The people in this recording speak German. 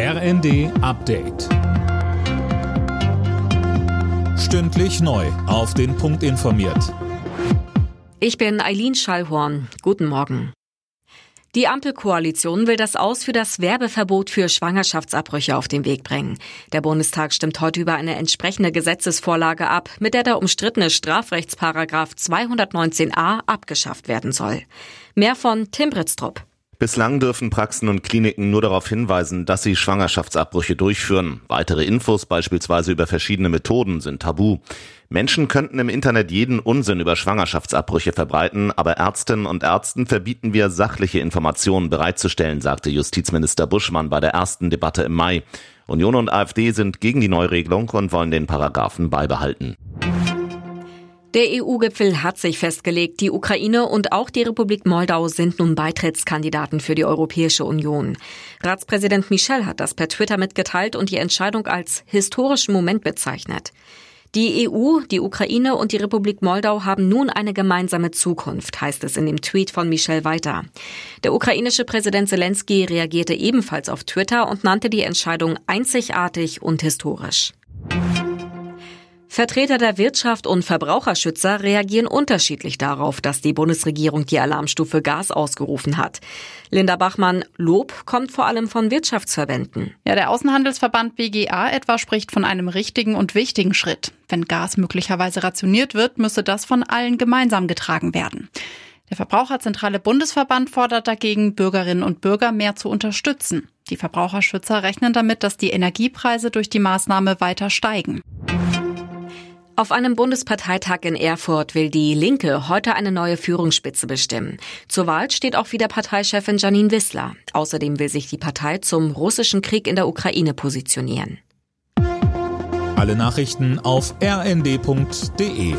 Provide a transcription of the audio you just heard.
RND Update. Stündlich neu. Auf den Punkt informiert. Ich bin Eileen Schallhorn. Guten Morgen. Die Ampelkoalition will das Aus für das Werbeverbot für Schwangerschaftsabbrüche auf den Weg bringen. Der Bundestag stimmt heute über eine entsprechende Gesetzesvorlage ab, mit der der umstrittene Strafrechtsparagraf 219a abgeschafft werden soll. Mehr von Tim Britztrup. Bislang dürfen Praxen und Kliniken nur darauf hinweisen, dass sie Schwangerschaftsabbrüche durchführen. Weitere Infos, beispielsweise über verschiedene Methoden, sind tabu. Menschen könnten im Internet jeden Unsinn über Schwangerschaftsabbrüche verbreiten, aber Ärztinnen und Ärzten verbieten wir, sachliche Informationen bereitzustellen, sagte Justizminister Buschmann bei der ersten Debatte im Mai. Union und AfD sind gegen die Neuregelung und wollen den Paragraphen beibehalten. Der EU-Gipfel hat sich festgelegt, die Ukraine und auch die Republik Moldau sind nun Beitrittskandidaten für die Europäische Union. Ratspräsident Michel hat das per Twitter mitgeteilt und die Entscheidung als historischen Moment bezeichnet. Die EU, die Ukraine und die Republik Moldau haben nun eine gemeinsame Zukunft, heißt es in dem Tweet von Michel weiter. Der ukrainische Präsident Zelensky reagierte ebenfalls auf Twitter und nannte die Entscheidung einzigartig und historisch. Vertreter der Wirtschaft und Verbraucherschützer reagieren unterschiedlich darauf, dass die Bundesregierung die Alarmstufe Gas ausgerufen hat. Linda Bachmann, Lob kommt vor allem von Wirtschaftsverbänden. Ja, der Außenhandelsverband BGA etwa spricht von einem richtigen und wichtigen Schritt. Wenn Gas möglicherweise rationiert wird, müsse das von allen gemeinsam getragen werden. Der Verbraucherzentrale Bundesverband fordert dagegen, Bürgerinnen und Bürger mehr zu unterstützen. Die Verbraucherschützer rechnen damit, dass die Energiepreise durch die Maßnahme weiter steigen. Auf einem Bundesparteitag in Erfurt will die Linke heute eine neue Führungsspitze bestimmen. Zur Wahl steht auch wieder Parteichefin Janine Wissler. Außerdem will sich die Partei zum russischen Krieg in der Ukraine positionieren. Alle Nachrichten auf rnd.de